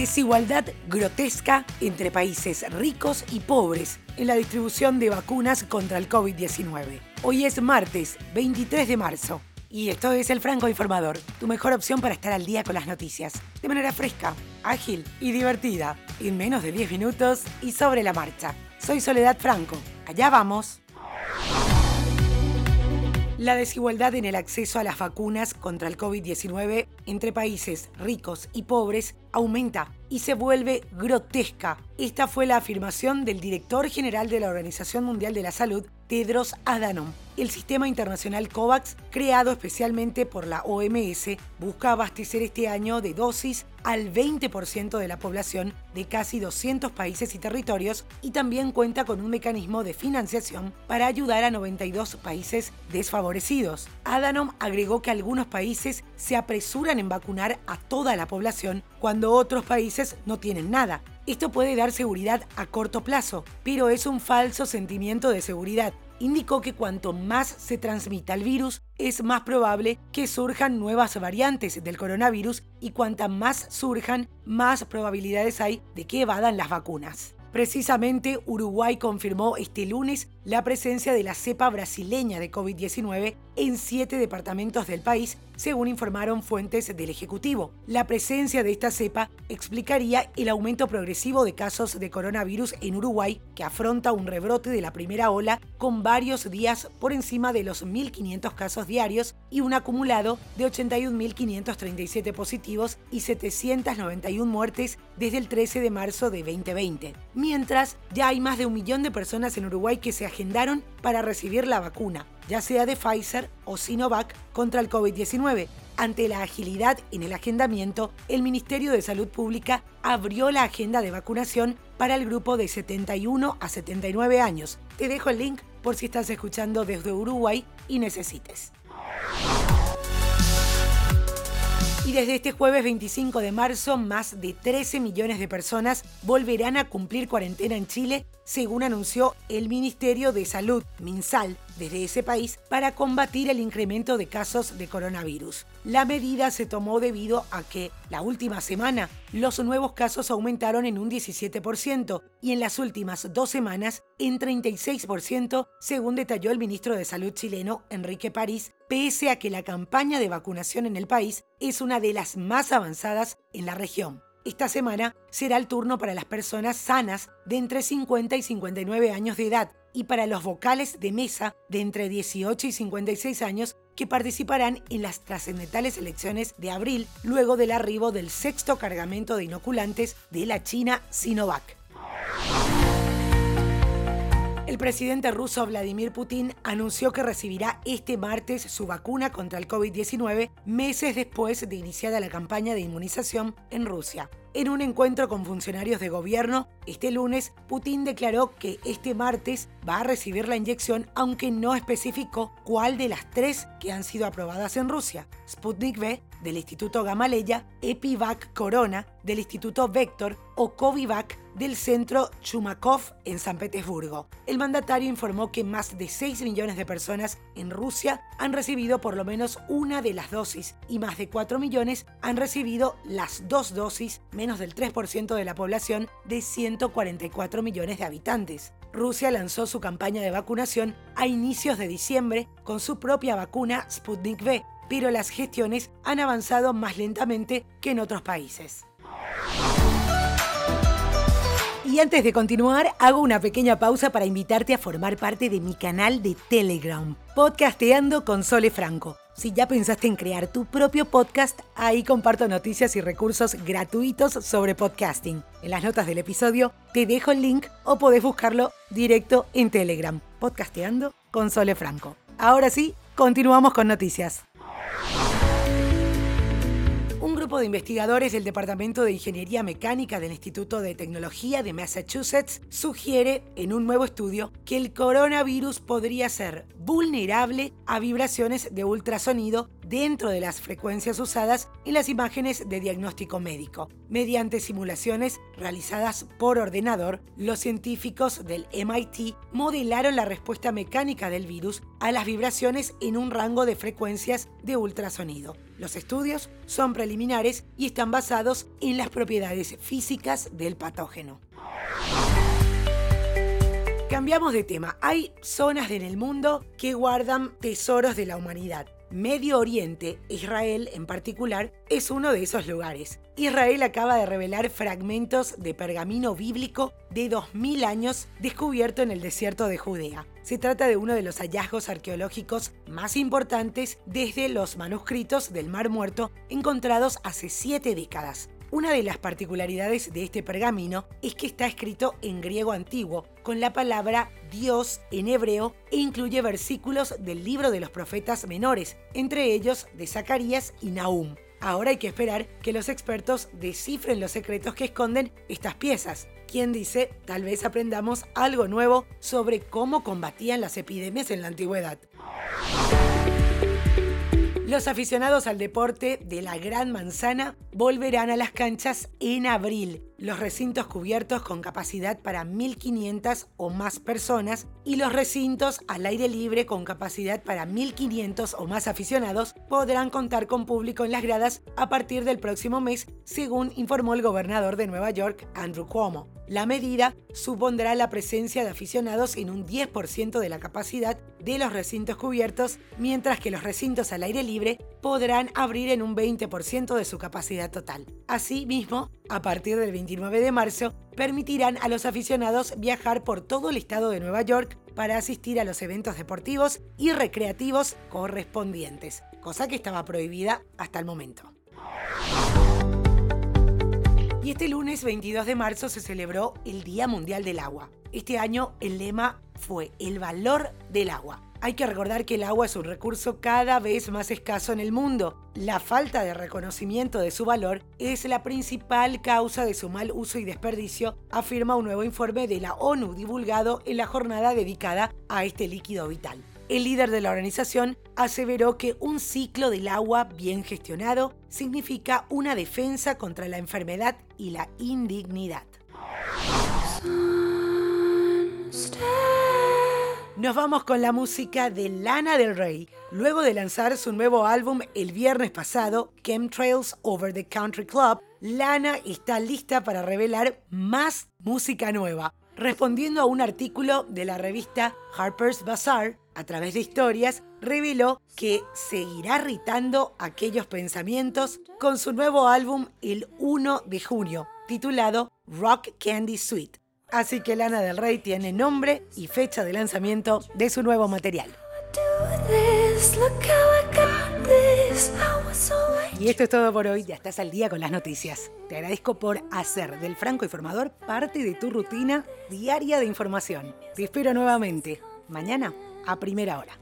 Desigualdad grotesca entre países ricos y pobres en la distribución de vacunas contra el COVID-19. Hoy es martes 23 de marzo y esto es el Franco Informador, tu mejor opción para estar al día con las noticias, de manera fresca, ágil y divertida, en menos de 10 minutos y sobre la marcha. Soy Soledad Franco, allá vamos. La desigualdad en el acceso a las vacunas contra el COVID-19 entre países ricos y pobres aumenta y se vuelve grotesca. Esta fue la afirmación del director general de la Organización Mundial de la Salud, Tedros Adhanom. El sistema internacional COVAX, creado especialmente por la OMS, busca abastecer este año de dosis al 20% de la población de casi 200 países y territorios y también cuenta con un mecanismo de financiación para ayudar a 92 países desfavorecidos. Adhanom agregó que algunos países se apresuran en vacunar a toda la población cuando otros países no tienen nada. Esto puede dar seguridad a corto plazo, pero es un falso sentimiento de seguridad. Indicó que cuanto más se transmita el virus, es más probable que surjan nuevas variantes del coronavirus y cuanta más surjan, más probabilidades hay de que evadan las vacunas. Precisamente, Uruguay confirmó este lunes la presencia de la cepa brasileña de COVID-19 en siete departamentos del país, según informaron fuentes del Ejecutivo. La presencia de esta cepa explicaría el aumento progresivo de casos de coronavirus en Uruguay, que afronta un rebrote de la primera ola con varios días por encima de los 1.500 casos diarios y un acumulado de 81.537 positivos y 791 muertes desde el 13 de marzo de 2020. Mientras, ya hay más de un millón de personas en Uruguay que se agendaron para recibir la vacuna, ya sea de Pfizer o Sinovac, contra el COVID-19. Ante la agilidad en el agendamiento, el Ministerio de Salud Pública abrió la agenda de vacunación para el grupo de 71 a 79 años. Te dejo el link por si estás escuchando desde Uruguay y necesites. Y desde este jueves 25 de marzo, más de 13 millones de personas volverán a cumplir cuarentena en Chile, según anunció el Ministerio de Salud, MinSal, desde ese país, para combatir el incremento de casos de coronavirus. La medida se tomó debido a que la última semana los nuevos casos aumentaron en un 17% y en las últimas dos semanas en 36%, según detalló el ministro de Salud chileno, Enrique París, pese a que la campaña de vacunación en el país es una de las más avanzadas en la región. Esta semana será el turno para las personas sanas de entre 50 y 59 años de edad y para los vocales de mesa de entre 18 y 56 años que participarán en las trascendentales elecciones de abril luego del arribo del sexto cargamento de inoculantes de la China Sinovac. Presidente ruso Vladimir Putin anunció que recibirá este martes su vacuna contra el COVID-19 meses después de iniciada la campaña de inmunización en Rusia. En un encuentro con funcionarios de gobierno, este lunes, Putin declaró que este martes va a recibir la inyección, aunque no especificó cuál de las tres que han sido aprobadas en Rusia. Sputnik V del Instituto Gamaleya, Epivac Corona del Instituto Vector o Covivac del Centro Chumakov en San Petersburgo. El mandatario informó que más de 6 millones de personas en Rusia han recibido por lo menos una de las dosis y más de 4 millones han recibido las dos dosis, menos del 3% de la población de 144 millones de habitantes. Rusia lanzó su campaña de vacunación a inicios de diciembre con su propia vacuna Sputnik V, pero las gestiones han avanzado más lentamente que en otros países. Y antes de continuar, hago una pequeña pausa para invitarte a formar parte de mi canal de Telegram, Podcasteando con Sole Franco. Si ya pensaste en crear tu propio podcast, ahí comparto noticias y recursos gratuitos sobre podcasting. En las notas del episodio te dejo el link o podés buscarlo directo en Telegram, Podcasteando con Sole Franco. Ahora sí, continuamos con noticias grupo de investigadores del Departamento de Ingeniería Mecánica del Instituto de Tecnología de Massachusetts sugiere en un nuevo estudio que el coronavirus podría ser vulnerable a vibraciones de ultrasonido dentro de las frecuencias usadas en las imágenes de diagnóstico médico. Mediante simulaciones realizadas por ordenador, los científicos del MIT modelaron la respuesta mecánica del virus a las vibraciones en un rango de frecuencias de ultrasonido. Los estudios son preliminares y están basados en las propiedades físicas del patógeno. Cambiamos de tema. Hay zonas en el mundo que guardan tesoros de la humanidad. Medio Oriente, Israel en particular, es uno de esos lugares. Israel acaba de revelar fragmentos de pergamino bíblico de 2000 años descubierto en el desierto de Judea. Se trata de uno de los hallazgos arqueológicos más importantes desde los manuscritos del Mar Muerto encontrados hace siete décadas. Una de las particularidades de este pergamino es que está escrito en griego antiguo, con la palabra Dios en hebreo e incluye versículos del libro de los profetas menores, entre ellos de Zacarías y Nahum. Ahora hay que esperar que los expertos descifren los secretos que esconden estas piezas. Quien dice, tal vez aprendamos algo nuevo sobre cómo combatían las epidemias en la antigüedad. Los aficionados al deporte de la Gran Manzana volverán a las canchas en abril. Los recintos cubiertos con capacidad para 1.500 o más personas y los recintos al aire libre con capacidad para 1.500 o más aficionados podrán contar con público en las gradas a partir del próximo mes, según informó el gobernador de Nueva York, Andrew Cuomo. La medida supondrá la presencia de aficionados en un 10% de la capacidad de los recintos cubiertos, mientras que los recintos al aire libre podrán abrir en un 20% de su capacidad total. Asimismo, a partir del 29 de marzo, permitirán a los aficionados viajar por todo el estado de Nueva York para asistir a los eventos deportivos y recreativos correspondientes, cosa que estaba prohibida hasta el momento. Y este lunes 22 de marzo se celebró el Día Mundial del Agua. Este año el lema fue el valor del agua. Hay que recordar que el agua es un recurso cada vez más escaso en el mundo. La falta de reconocimiento de su valor es la principal causa de su mal uso y desperdicio, afirma un nuevo informe de la ONU divulgado en la jornada dedicada a este líquido vital. El líder de la organización aseveró que un ciclo del agua bien gestionado significa una defensa contra la enfermedad y la indignidad. Nos vamos con la música de Lana del Rey. Luego de lanzar su nuevo álbum el viernes pasado, Chemtrails Over the Country Club, Lana está lista para revelar más música nueva. Respondiendo a un artículo de la revista Harper's Bazaar, a través de historias, reveló que seguirá irritando aquellos pensamientos con su nuevo álbum el 1 de junio, titulado Rock Candy Sweet. Así que Lana del Rey tiene nombre y fecha de lanzamiento de su nuevo material. Y esto es todo por hoy, ya estás al día con las noticias. Te agradezco por hacer del Franco Informador parte de tu rutina diaria de información. Te espero nuevamente mañana a primera hora.